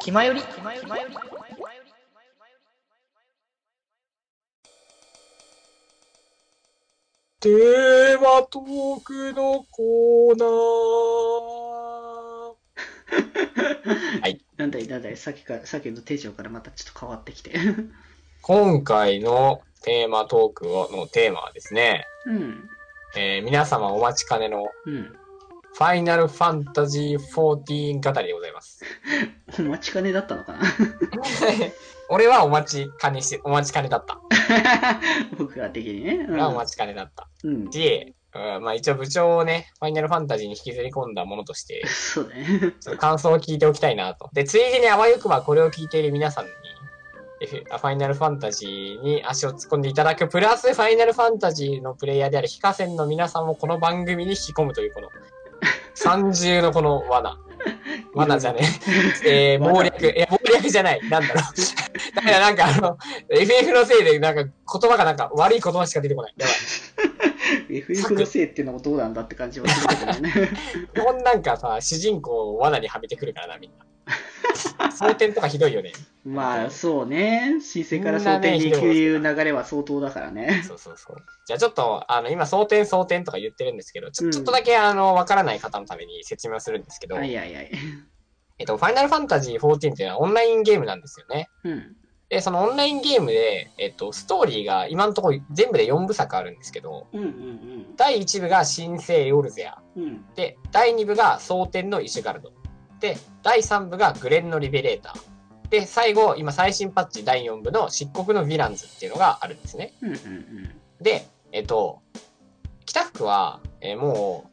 気まより気まよりテーマトークのコーナー。はい。なんだいなんだい、さっきから、さっきの手帳からまたちょっと変わってきて。今回のテーマトークのテーマはですね、うん。えー皆様お待ちかねのうん。ファイナルファンタジー14語りでございます。お待ちかねだったのかな？俺はお待ちかねし、お待ちかねだった。僕ら的にね。うんお待ちかねだった。うん。し、うんまあ一応部長をね、ファイナルファンタジーに引きずり込んだものとして、そうだね。感想を聞いておきたいなと。で、ついでにあわよくばこれを聞いている皆さんに、ファイナルファンタジーに足を突っ込んでいただく、プラスファイナルファンタジーのプレイヤーであるヒカセンの皆さんもこの番組に引き込むというこの、三重のこの罠。罠じゃねえ。えー、謀略。え、謀略じゃない。なんだろう。だからなんかあの、FF のせいでなんか言葉がなんか悪い言葉しか出てこない。やばい。FF のせいっていうのもどうなんだって感じはするけどね。基本なんかさ、主人公を罠にはめてくるからな、みんな。争点とかひどいよね。まあ、そうね。新生から蒼天に行くいう流れは相当だからね。そうそうそう。じゃあちょっと、あの、今、争点争点とか言ってるんですけど、ちうんょちょっとだけ、あの、わからない方のために説明をするんですけど、はいはいはい。えっと、ファイナルファンタジー14っていうのはオンラインゲームなんですよね。うん。で、そのオンラインゲームで、えっと、ストーリーが今のところ全部で4部作あるんですけど、うんうん第1部が新生ヨルゼア。うん。うん。で、第2部が蒼天のイシュガルド。で、第3部がグレンのリベレーター。で、最後、今最新パッチ第4部の漆黒のヴィランズっていうのがあるんですね。うんうんうん。で、えっと、北福は、えーもう、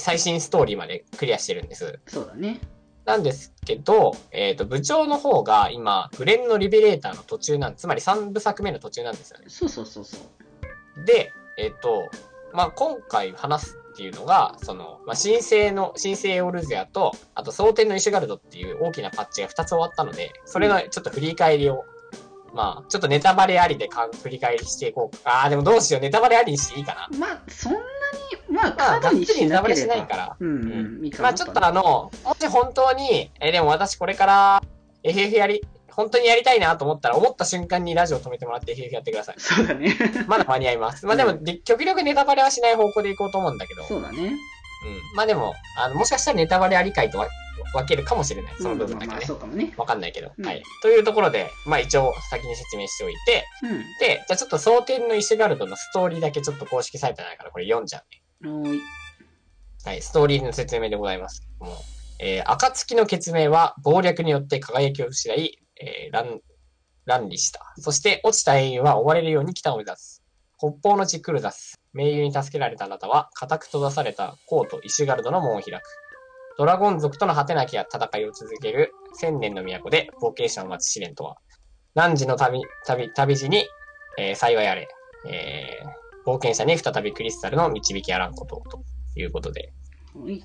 最新ストーリーまでクリアしてるんです。そうだね。なんですけど、えっ、と、部長の方が今、グレンのリベレーターの途中なん、つまり3部作目の途中なんですよね。そうそうそうそう。で、えっ、と、まあ、今回話すっていうのが、その、まあ、新生の、新生オルゼアと、あと、蒼天のイシュガルドっていう大きなパッチが2つ終わったので、それのちょっと振り返りを、まあ、ちょっとネタバレありでか振り返りしていこうか。ああ、でもどうしよう、ネタバレありにしていいかな。まあ、そんなに、まあ、まあ、過度にがっつりネタバレししないから。うんうん。まあちょっとあの、もし本当に、え、でも私これから FF やり、本当にやりたいなと思ったら、思った瞬間にラジオ止めてもらって FF やってください。そうだね。まだ間に合います。まあでも、で極力ネタバレはしない方向でいこうと思うんだけど、そうだね。うん。まあでも、あの、もしかしたらネタバレありかいとわ分けるかもしれない。その部分だまあまあ、けねそ。うかもね。わかんないけど。うんはい。というところで、まあ一応先に説明しておいて、うん。で、じゃあちょっと蒼天のイシュガルドのストーリーだけちょっと公式サイトないからこれ読んじゃうね。はい、ストーリーの説明でございます。もう、えー、暁の血明は謀略によって輝きを失い、えー、乱、乱理した。そして落ちた英雄は追われるように北を目指す。北方の地クルザス。盟友に助けられたあなたは、固く閉ざされたコート、イシュガルドの門を開く。ドラゴン族との果てなき戦いを続ける千年の都で冒険者を待つ試練とは。汝の旅、旅、旅路に、えー幸いあれ。えー、冒険者に再びクリスタルの導きあらんことを、ということで。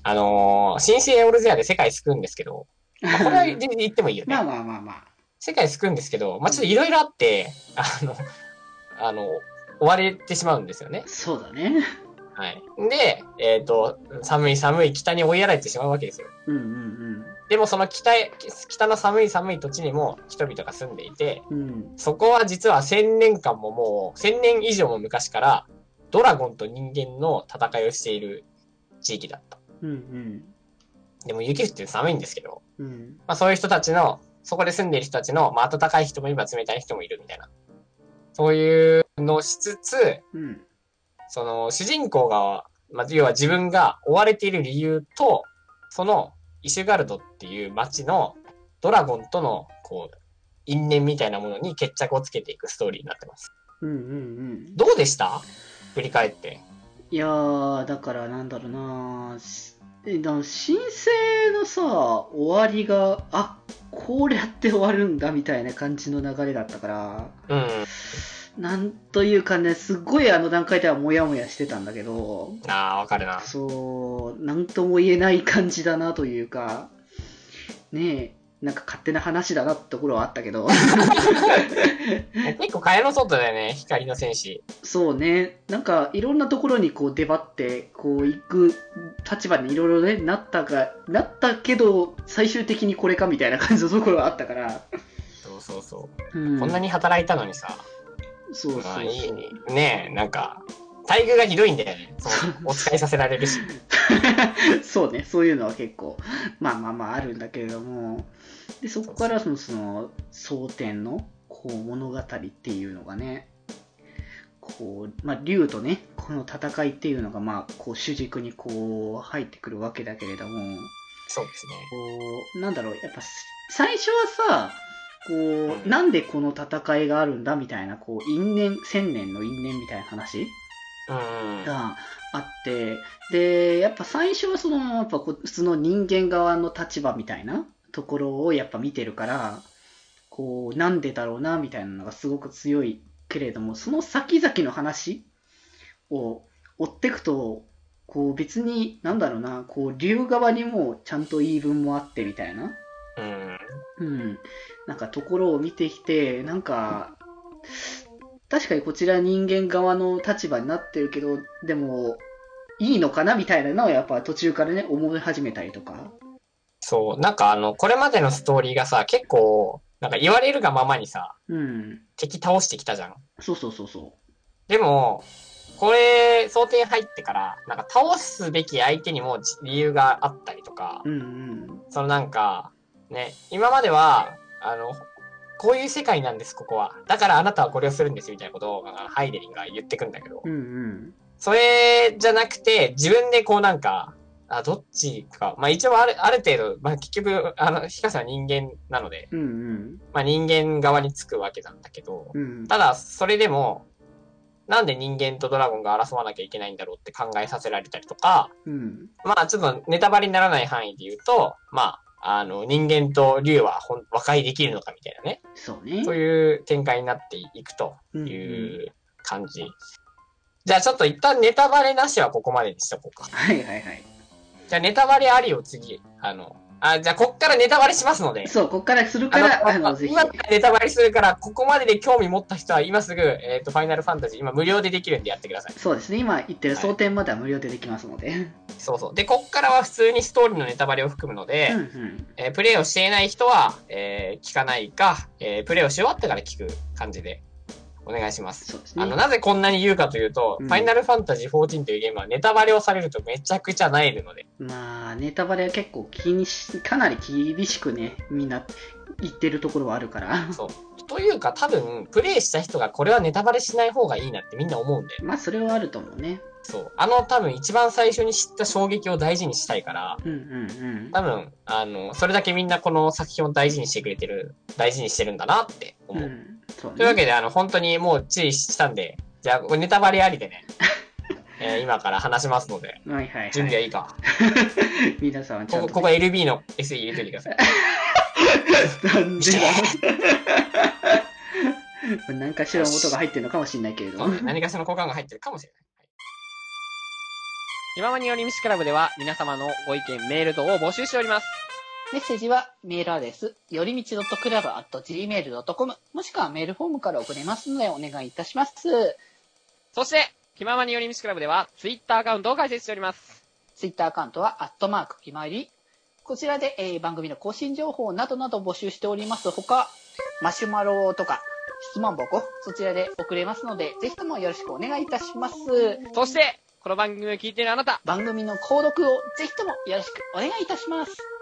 あのー、新生オルゼアで世界救うんですけど、まあ、これは言ってもいいよね。まあまあまあまあ。世界救うんですけど、まあ、ちょっといろいろあって、あの、あの、追われてしまうんですよね。そうだね。はい。で、えっ、と、寒い寒い北に追いやられてしまうわけですよ。うんうんでもその北へ、北の寒い寒い土地にも人々が住んでいて、うん。うん。そこは実は千年間ももう、千年以上も昔から、ドラゴンと人間の戦いをしている地域だった。うんうん。でも雪降って寒いんですけど、うん。まあそういう人たちの、そこで住んでいる人たちの、まあ暖かい人もいれば冷たい人もいるみたいな。そういうのをしつつ、うん。その主人公が、まあ要は自分が追われている理由と、そのイシュガルドっていう街のドラゴンとの、こう、因縁みたいなものに決着をつけていくストーリーになってます。うんうんうん。どうでした？振り返って。いやー、だからなんだろうなしえだ申請のさ、終わりが、あこうやって終わるんだみたいな感じの流れだったから、うん。なんというかね、すっごいあの段階ではモヤモヤしてたんだけど、ああ、わかるな。そう、なんとも言えない感じだなというか、ねえ、なんか勝手な話だなってところはあったけど、蚊帳の外だよね、光の戦士。そうね、なんかいろんなところにこう出張って、こう行く立場にいろいろね、なったか、なったけど、最終的にこれかみたいな感じのところがあったから。そうそうそう。うん、こんなに働いたのにさ、そうそうまあいいそう。ねえ、なんか、待遇がひどいんだよね。お使いさせられるし。そうね、そういうのは結構、まあまあまああるんだけれども、でそこからその、その、蒼天の、こう、物語っていうのがね、こう、まあ、竜とね、この戦いっていうのが、まあ、こう、主軸にこう、入ってくるわけだけれども、そうですね。こう、なんだろう、やっぱ、最初はさ、こうなんでこの戦いがあるんだみたいな、こう、因縁、千年の因縁みたいな話。があって、で、やっぱ最初はその、やっぱ普通の人間側の立場みたいなところをやっぱ見てるから、こう、なんでだろうな、みたいなのがすごく強いけれども、その先々の話を追っていくと、こう別に、なんだろうな、こう、竜側にもちゃんと言い分もあってみたいな、うん。うん、なんかところを見てきて、なんか、確かにこちら人間側の立場になってるけど、でも、いいのかなみたいなのはやっぱ途中からね、思い始めたりとか。そう、なんかあの、これまでのストーリーがさ、結構、なんか言われるがままにさ、うん。敵倒してきたじゃん。そうそうそうそでも、これ、想定入ってから、なんか倒すべき相手にも理由があったりとかう。、うんうん。そのなんか、ね、今までは、あの、こういう世界なんです、ここは。だからあなたはこれをするんです、みたいなことを、ハイデリンが言ってくんだけど、うんうん。それじゃなくて、自分でこうなんか、あ、どっちか。まあ一応ある、ある程度、まあ結局、あの、ヒカさんは人間なので、うんうん。まあ人間側につくわけなんだけど、うん。ただ、それでも、なんで人間とドラゴンが争わなきゃいけないんだろうって考えさせられたりとか、うん。まあちょっとネタバレにならない範囲で言うと、まあ、あの、人間と竜は和解できるのかみたいなね、そうね。そういう展開になっていくとうんうんいう感じ。じゃあちょっと一旦ネタバレなしはここまでにしとこうか。はいはいはい。じゃあネタバレありを次、あの、あ、じゃあこっからネタバレしますので、そう、こっからするから、あの、ぜひ。今からネタバレするから、ここまでで興味持った人は今すぐ、えっ、と、ファイナルファンタジー、今無料でできるんでやってください。そうですね。今言ってるはい蒼天までは無料でできますので。そうそう。で、こっからは普通にストーリーのネタバレを含むので、うんうん。えープレイをしていない人は、えー聞かないか、えープレイをし終わってから聞く感じで、お願いします。すね。あの、なぜこんなに言うかというと、うんファイナルファンタジー14というゲームはネタバレをされるとめちゃくちゃなえるので、まあ、ネタバレは結構気にし、かなり厳しくね、みんな言ってるところはあるから。そう。というか多分、プレイした人がこれはネタバレしない方がいいなってみんな思うんで、まあ、それはあると思うね。そう。あの多分一番最初に知った衝撃を大事にしたいから、うんうん多分、あの、それだけみんなこの作品を大事にしてくれてる、大事にしてるんだなってうん。思う。うん。そうね。というわけで、あの、本当にもう注意したんで、じゃあ、ネタバレありでね、えー今から話しますので、はいはいはい。準備はいいか。皆さんはちゃん、ことこ、ここ LB の SE 入れといてください。なんでだ 何かしらの音が入ってるのかもしれないけれども。何かしらの交換が入ってるかもしれない。気ままに寄り道クラブでは皆様のご意見、メール等を募集しております。メッセージはメールアドレス、よりみち .club.gmail.com もしくはメールフォームから送れますのでお願いいたします。そして、気ままに寄り道クラブでは Twitter アカウントを開設しております。ツイッターアカウントは、アットマーク、きまり。こちらで、えー番組の更新情報などなど募集しております。ほか、マシュマロとか、質問箱、そちらで送れますので、ぜひともよろしくお願いいたします。そして、この番組を聞いているあなた、番組の購読をぜひともよろしくお願いいたします。